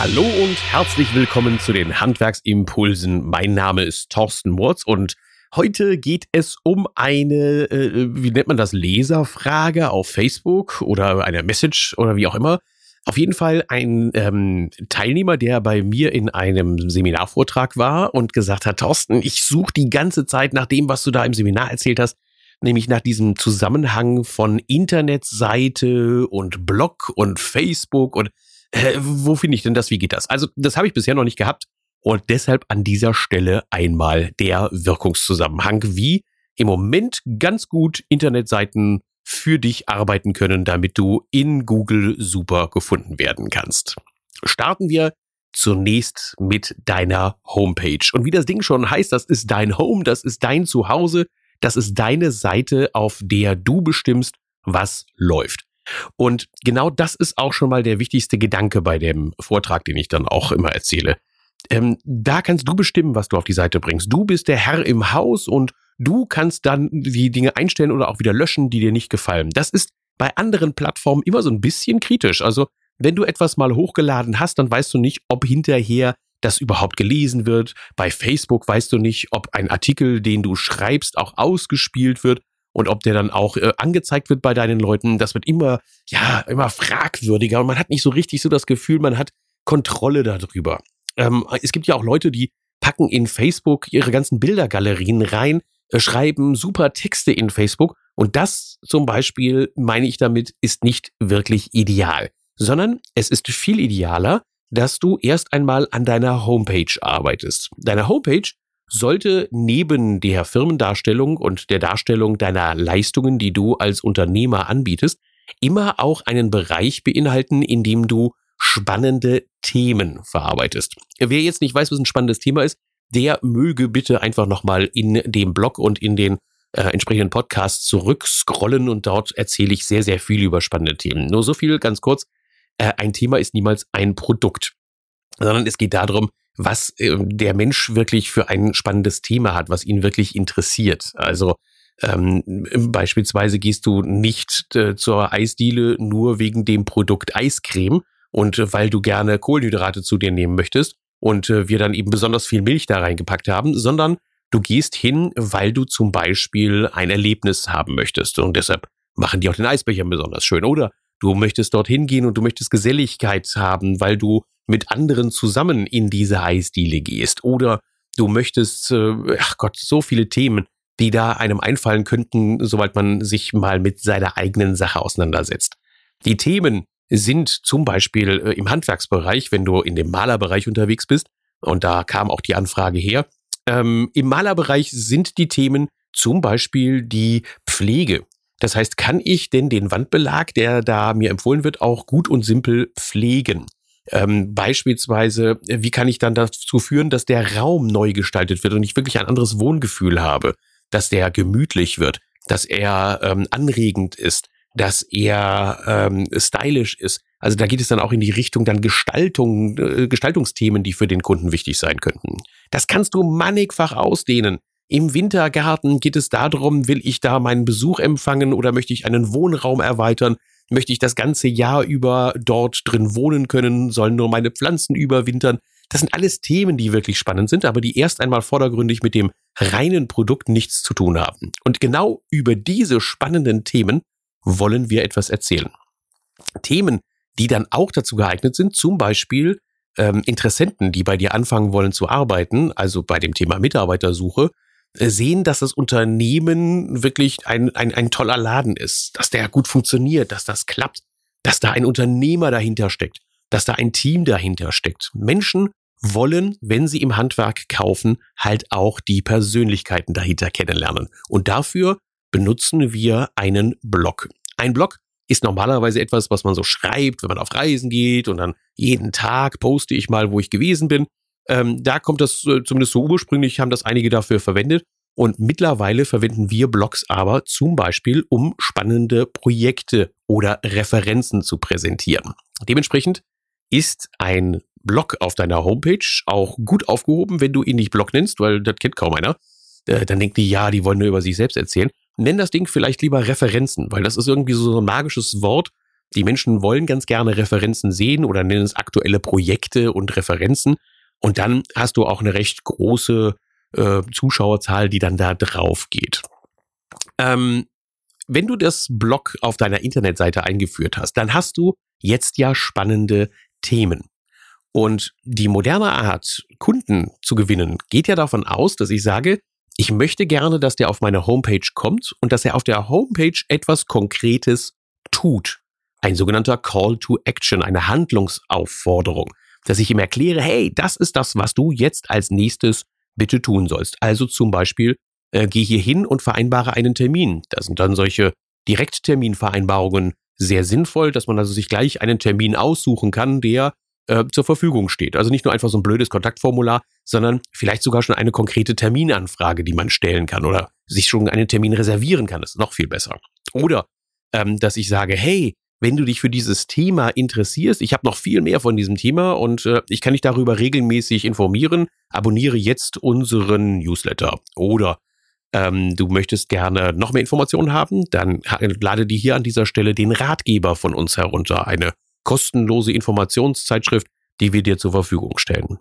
Hallo und herzlich willkommen zu den Handwerksimpulsen. Mein Name ist Thorsten Murz und heute geht es um eine, äh, wie nennt man das, Leserfrage auf Facebook oder eine Message oder wie auch immer. Auf jeden Fall ein ähm, Teilnehmer, der bei mir in einem Seminarvortrag war und gesagt hat, Thorsten, ich suche die ganze Zeit nach dem, was du da im Seminar erzählt hast, nämlich nach diesem Zusammenhang von Internetseite und Blog und Facebook und wo finde ich denn das? Wie geht das? Also, das habe ich bisher noch nicht gehabt. Und deshalb an dieser Stelle einmal der Wirkungszusammenhang, wie im Moment ganz gut Internetseiten für dich arbeiten können, damit du in Google super gefunden werden kannst. Starten wir zunächst mit deiner Homepage. Und wie das Ding schon heißt, das ist dein Home, das ist dein Zuhause, das ist deine Seite, auf der du bestimmst, was läuft. Und genau das ist auch schon mal der wichtigste Gedanke bei dem Vortrag, den ich dann auch immer erzähle. Ähm, da kannst du bestimmen, was du auf die Seite bringst. Du bist der Herr im Haus und du kannst dann die Dinge einstellen oder auch wieder löschen, die dir nicht gefallen. Das ist bei anderen Plattformen immer so ein bisschen kritisch. Also wenn du etwas mal hochgeladen hast, dann weißt du nicht, ob hinterher das überhaupt gelesen wird. Bei Facebook weißt du nicht, ob ein Artikel, den du schreibst, auch ausgespielt wird und ob der dann auch äh, angezeigt wird bei deinen Leuten, das wird immer, ja, immer fragwürdiger und man hat nicht so richtig so das Gefühl, man hat Kontrolle darüber. Ähm, es gibt ja auch Leute, die packen in Facebook ihre ganzen Bildergalerien rein, äh, schreiben super Texte in Facebook und das zum Beispiel, meine ich damit, ist nicht wirklich ideal, sondern es ist viel idealer, dass du erst einmal an deiner Homepage arbeitest. Deine Homepage sollte neben der Firmendarstellung und der Darstellung deiner Leistungen, die du als Unternehmer anbietest, immer auch einen Bereich beinhalten, in dem du spannende Themen verarbeitest. Wer jetzt nicht weiß, was ein spannendes Thema ist, der möge bitte einfach nochmal in dem Blog und in den äh, entsprechenden Podcasts zurückscrollen und dort erzähle ich sehr, sehr viel über spannende Themen. Nur so viel ganz kurz. Äh, ein Thema ist niemals ein Produkt, sondern es geht darum, was äh, der Mensch wirklich für ein spannendes Thema hat, was ihn wirklich interessiert. Also ähm, beispielsweise gehst du nicht äh, zur Eisdiele nur wegen dem Produkt Eiscreme und äh, weil du gerne Kohlenhydrate zu dir nehmen möchtest und äh, wir dann eben besonders viel Milch da reingepackt haben, sondern du gehst hin, weil du zum Beispiel ein Erlebnis haben möchtest und deshalb machen die auch den Eisbecher besonders schön. Oder du möchtest dorthin gehen und du möchtest Geselligkeit haben, weil du mit anderen zusammen in diese Eisdiele gehst oder du möchtest, äh, ach Gott, so viele Themen, die da einem einfallen könnten, sobald man sich mal mit seiner eigenen Sache auseinandersetzt. Die Themen sind zum Beispiel äh, im Handwerksbereich, wenn du in dem Malerbereich unterwegs bist, und da kam auch die Anfrage her, ähm, im Malerbereich sind die Themen zum Beispiel die Pflege. Das heißt, kann ich denn den Wandbelag, der da mir empfohlen wird, auch gut und simpel pflegen? Ähm, beispielsweise, wie kann ich dann dazu führen, dass der Raum neu gestaltet wird und ich wirklich ein anderes Wohngefühl habe, dass der gemütlich wird, dass er ähm, anregend ist, dass er ähm, stylisch ist. Also da geht es dann auch in die Richtung dann Gestaltung, äh, Gestaltungsthemen, die für den Kunden wichtig sein könnten. Das kannst du mannigfach ausdehnen. Im Wintergarten geht es darum, will ich da meinen Besuch empfangen oder möchte ich einen Wohnraum erweitern? Möchte ich das ganze Jahr über dort drin wohnen können? Sollen nur meine Pflanzen überwintern? Das sind alles Themen, die wirklich spannend sind, aber die erst einmal vordergründig mit dem reinen Produkt nichts zu tun haben. Und genau über diese spannenden Themen wollen wir etwas erzählen. Themen, die dann auch dazu geeignet sind, zum Beispiel ähm, Interessenten, die bei dir anfangen wollen zu arbeiten, also bei dem Thema Mitarbeitersuche, sehen, dass das Unternehmen wirklich ein, ein, ein toller Laden ist, dass der gut funktioniert, dass das klappt, dass da ein Unternehmer dahinter steckt, dass da ein Team dahinter steckt. Menschen wollen, wenn sie im Handwerk kaufen, halt auch die Persönlichkeiten dahinter kennenlernen. Und dafür benutzen wir einen Blog. Ein Blog ist normalerweise etwas, was man so schreibt, wenn man auf Reisen geht und dann jeden Tag poste ich mal, wo ich gewesen bin. Ähm, da kommt das äh, zumindest so ursprünglich, haben das einige dafür verwendet. Und mittlerweile verwenden wir Blogs aber zum Beispiel, um spannende Projekte oder Referenzen zu präsentieren. Dementsprechend ist ein Blog auf deiner Homepage auch gut aufgehoben, wenn du ihn nicht Blog nennst, weil das kennt kaum einer. Äh, dann denkt die, ja, die wollen nur über sich selbst erzählen. Nenn das Ding vielleicht lieber Referenzen, weil das ist irgendwie so ein magisches Wort, Die Menschen wollen ganz gerne Referenzen sehen oder nennen es aktuelle Projekte und Referenzen. Und dann hast du auch eine recht große äh, Zuschauerzahl, die dann da drauf geht. Ähm, wenn du das Blog auf deiner Internetseite eingeführt hast, dann hast du jetzt ja spannende Themen. Und die moderne Art, Kunden zu gewinnen, geht ja davon aus, dass ich sage, ich möchte gerne, dass der auf meine Homepage kommt und dass er auf der Homepage etwas Konkretes tut. Ein sogenannter Call to Action, eine Handlungsaufforderung, dass ich ihm erkläre, hey, das ist das, was du jetzt als nächstes bitte tun sollst. Also zum Beispiel, äh, geh hier hin und vereinbare einen Termin. Da sind dann solche Direktterminvereinbarungen sehr sinnvoll, dass man also sich gleich einen Termin aussuchen kann, der äh, zur Verfügung steht. Also nicht nur einfach so ein blödes Kontaktformular, sondern vielleicht sogar schon eine konkrete Terminanfrage, die man stellen kann oder sich schon einen Termin reservieren kann. Das ist noch viel besser. Oder ähm, dass ich sage, hey, wenn du dich für dieses Thema interessierst, ich habe noch viel mehr von diesem Thema und äh, ich kann dich darüber regelmäßig informieren, abonniere jetzt unseren Newsletter. Oder ähm, du möchtest gerne noch mehr Informationen haben, dann lade dir hier an dieser Stelle den Ratgeber von uns herunter, eine kostenlose Informationszeitschrift, die wir dir zur Verfügung stellen.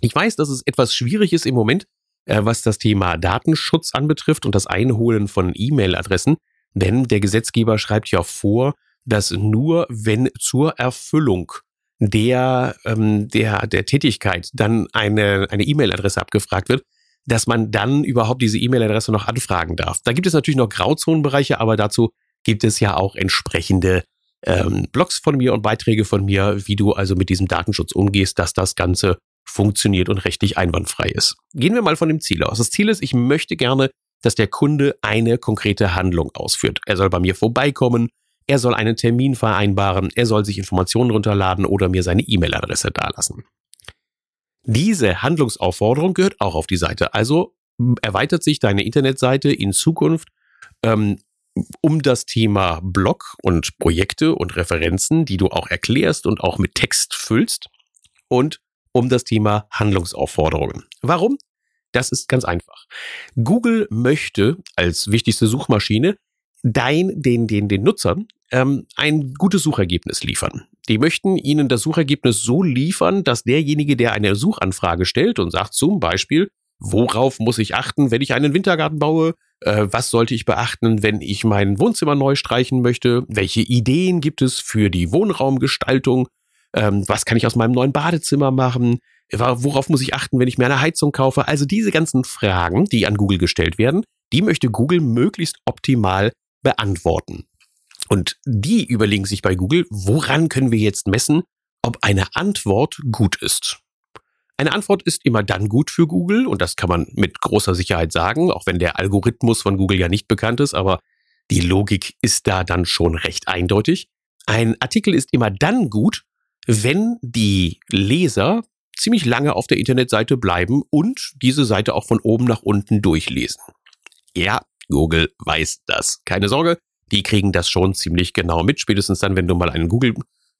Ich weiß, dass es etwas schwierig ist im Moment, äh, was das Thema Datenschutz anbetrifft und das Einholen von E-Mail-Adressen, denn der Gesetzgeber schreibt ja vor, dass nur wenn zur Erfüllung der, ähm, der, der Tätigkeit dann eine, E-Mail-Adresse abgefragt wird, dass man dann überhaupt diese E-Mail-Adresse noch anfragen darf. Da gibt es natürlich noch Grauzonenbereiche, aber dazu gibt es ja auch entsprechende ähm, Blogs von mir und Beiträge von mir, wie du also mit diesem Datenschutz umgehst, dass das Ganze funktioniert und rechtlich einwandfrei ist. Gehen wir mal von dem Ziel aus. Das Ziel ist, ich möchte gerne, dass der Kunde eine konkrete Handlung ausführt. Er soll bei mir vorbeikommen, er soll einen Termin vereinbaren, er soll sich Informationen runterladen oder mir seine E-Mail-Adresse dalassen. Diese Handlungsaufforderung gehört auch auf die Seite. Also erweitert sich deine Internetseite in Zukunft ähm, um das Thema Blog und Projekte und Referenzen, die du auch erklärst und auch mit Text füllst und um das Thema Handlungsaufforderungen. Warum? Das ist ganz einfach. Google möchte als wichtigste Suchmaschine dein, den, den, den Nutzern ähm, ein gutes Suchergebnis liefern. Die möchten ihnen das Suchergebnis so liefern, dass derjenige, der eine Suchanfrage stellt und sagt zum Beispiel, worauf muss ich achten, wenn ich einen Wintergarten baue, äh, was sollte ich beachten, wenn ich mein Wohnzimmer neu streichen möchte, welche Ideen gibt es für die Wohnraumgestaltung, ähm, was kann ich aus meinem neuen Badezimmer machen, worauf muss ich achten, wenn ich mir eine Heizung kaufe. Also diese ganzen Fragen, die an Google gestellt werden, die möchte Google möglichst optimal beantworten. Und die überlegen sich bei Google, woran können wir jetzt messen, ob eine Antwort gut ist. Eine Antwort ist immer dann gut für Google und das kann man mit großer Sicherheit sagen, auch wenn der Algorithmus von Google ja nicht bekannt ist, aber die Logik ist da dann schon recht eindeutig. Ein Artikel ist immer dann gut, wenn die Leser ziemlich lange auf der Internetseite bleiben und diese Seite auch von oben nach unten durchlesen. Ja, Google weiß das. Keine Sorge, die kriegen das schon ziemlich genau mit. Spätestens dann, wenn du mal einen Google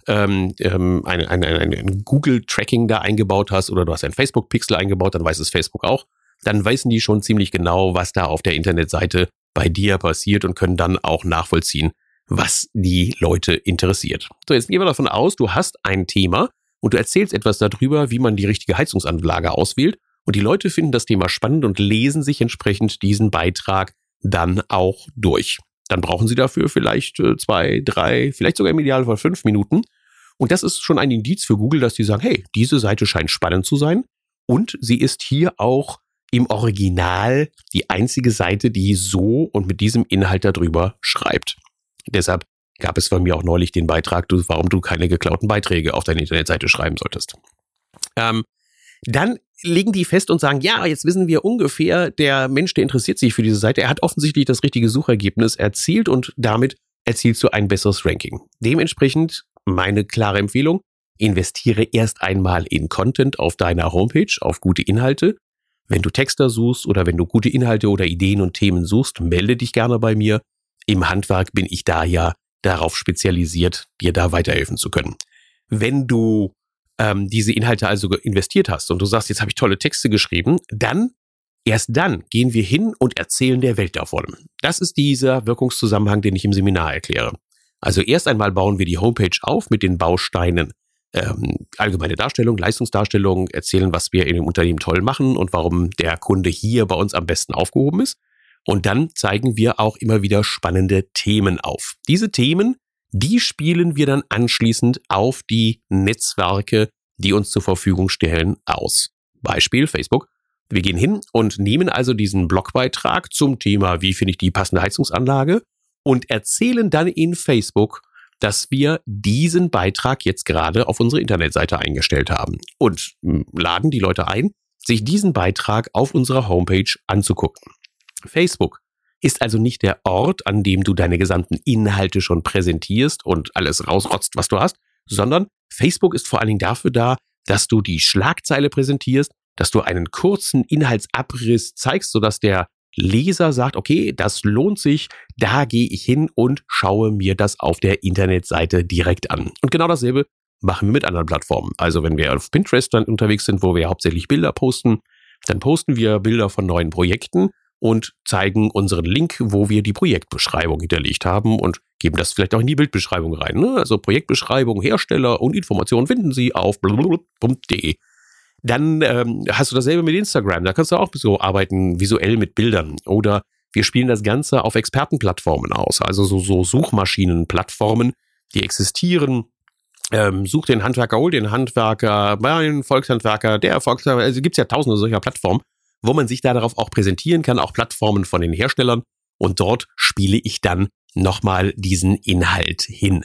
ähm, ähm, ein, ein, ein, ein Google-Tracking da eingebaut hast oder du hast ein Facebook-Pixel eingebaut, dann weiß es Facebook auch. Dann wissen die schon ziemlich genau, was da auf der Internetseite bei dir passiert und können dann auch nachvollziehen, was die Leute interessiert. So, jetzt gehen wir davon aus, du hast ein Thema und du erzählst etwas darüber, wie man die richtige Heizungsanlage auswählt. Und die Leute finden das Thema spannend und lesen sich entsprechend diesen Beitrag dann auch durch. Dann brauchen Sie dafür vielleicht äh, zwei, drei, vielleicht sogar im Idealfall fünf Minuten. Und das ist schon ein Indiz für Google, dass die sagen, hey, diese Seite scheint spannend zu sein. Und sie ist hier auch im Original die einzige Seite, die so und mit diesem Inhalt darüber schreibt. Deshalb gab es von mir auch neulich den Beitrag, warum du keine geklauten Beiträge auf deine Internetseite schreiben solltest. Ähm, dann legen die fest und sagen, ja, jetzt wissen wir ungefähr, der Mensch, der interessiert sich für diese Seite, er hat offensichtlich das richtige Suchergebnis erzielt und damit erzielst du ein besseres Ranking. Dementsprechend meine klare Empfehlung, investiere erst einmal in Content auf deiner Homepage, auf gute Inhalte. Wenn du Texter suchst oder wenn du gute Inhalte oder Ideen und Themen suchst, melde dich gerne bei mir. Im Handwerk bin ich da ja darauf spezialisiert, dir da weiterhelfen zu können. Wenn du ähm, diese Inhalte also investiert hast und du sagst, jetzt habe ich tolle Texte geschrieben, dann Erst dann gehen wir hin und erzählen der Welt davon. Das ist dieser Wirkungszusammenhang, den ich im Seminar erkläre. Also erst einmal bauen wir die Homepage auf mit den Bausteinen ähm, allgemeine Darstellung, Leistungsdarstellung, erzählen, was wir in dem Unternehmen toll machen und warum der Kunde hier bei uns am besten aufgehoben ist. Und dann zeigen wir auch immer wieder spannende Themen auf. Diese Themen, die spielen wir dann anschließend auf die Netzwerke, die uns zur Verfügung stellen, aus. Beispiel Facebook. Wir gehen hin und nehmen also diesen Blogbeitrag zum Thema, wie finde ich die passende Heizungsanlage und erzählen dann in Facebook, dass wir diesen Beitrag jetzt gerade auf unsere Internetseite eingestellt haben und hm, laden die Leute ein, sich diesen Beitrag auf unserer Homepage anzugucken. Facebook ist also nicht der Ort, an dem du deine gesamten Inhalte schon präsentierst und alles rausrotzt, was du hast, sondern Facebook ist vor allen Dingen dafür da, dass du die Schlagzeile präsentierst, dass du einen kurzen Inhaltsabriss zeigst, sodass der Leser sagt, okay, das lohnt sich, da gehe ich hin und schaue mir das auf der Internetseite direkt an. Und genau dasselbe machen wir mit anderen Plattformen. Also wenn wir auf Pinterest dann unterwegs sind, wo wir hauptsächlich Bilder posten, dann posten wir Bilder von neuen Projekten und zeigen unseren Link, wo wir die Projektbeschreibung hinterlegt haben und geben das vielleicht auch in die Bildbeschreibung rein. Ne? Also Projektbeschreibung, Hersteller und Informationen finden Sie auf blablabla.de. Dann ähm, hast du dasselbe mit Instagram. Da kannst du auch so arbeiten, visuell mit Bildern. Oder wir spielen das Ganze auf Expertenplattformen aus, also so, so Suchmaschinenplattformen, die existieren. Ähm, such den Handwerker, hol den Handwerker, mein Volkshandwerker, der Volkshandwerker. Also gibt's ja tausende solcher Plattformen, wo man sich da darauf auch präsentieren kann, auch Plattformen von den Herstellern. Und dort spiele ich dann nochmal diesen Inhalt hin.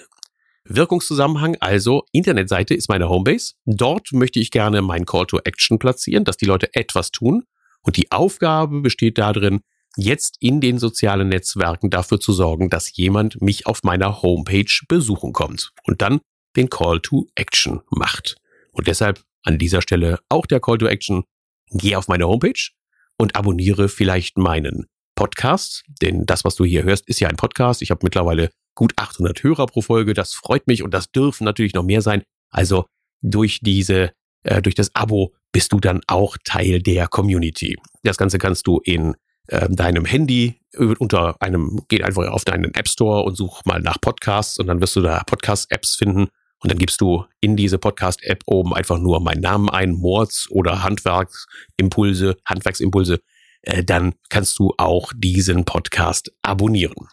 Wirkungszusammenhang, also Internetseite ist meine Homebase. Dort möchte ich gerne mein Call to Action platzieren, dass die Leute etwas tun. Und die Aufgabe besteht darin, jetzt in den sozialen Netzwerken dafür zu sorgen, dass jemand mich auf meiner Homepage besuchen kommt und dann den Call to Action macht. Und deshalb an dieser Stelle auch der Call to Action. Geh auf meine Homepage und abonniere vielleicht meinen Podcast, denn das, was du hier hörst, ist ja ein Podcast. Ich habe mittlerweile gut 800 Hörer pro Folge. Das freut mich und das dürfen natürlich noch mehr sein. Also durch diese, äh, durch das Abo bist du dann auch Teil der Community. Das Ganze kannst du in äh, deinem Handy unter einem, geh einfach auf deinen App Store und such mal nach Podcasts und dann wirst du da Podcast-Apps finden. Und dann gibst du in diese Podcast-App oben einfach nur meinen Namen ein, Mords oder Handwerksimpulse, Handwerksimpulse. Äh, dann kannst du auch diesen Podcast abonnieren.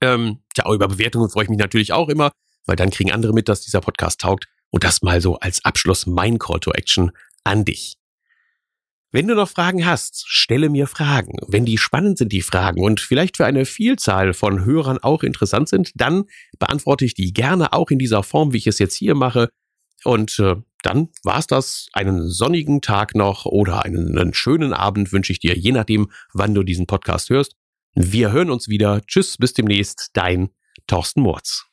Ähm, ja, über Bewertungen freue ich mich natürlich auch immer, weil dann kriegen andere mit, dass dieser Podcast taugt. Und das mal so als Abschluss mein Call to Action an dich. Wenn du noch Fragen hast, stelle mir Fragen. Wenn die spannend sind, die Fragen, und vielleicht für eine Vielzahl von Hörern auch interessant sind, dann beantworte ich die gerne auch in dieser Form, wie ich es jetzt hier mache. Und äh, dann war's das. Einen sonnigen Tag noch oder einen, einen schönen Abend wünsche ich dir, je nachdem, wann du diesen Podcast hörst. Wir hören uns wieder. Tschüss, bis demnächst. Dein Thorsten Murz.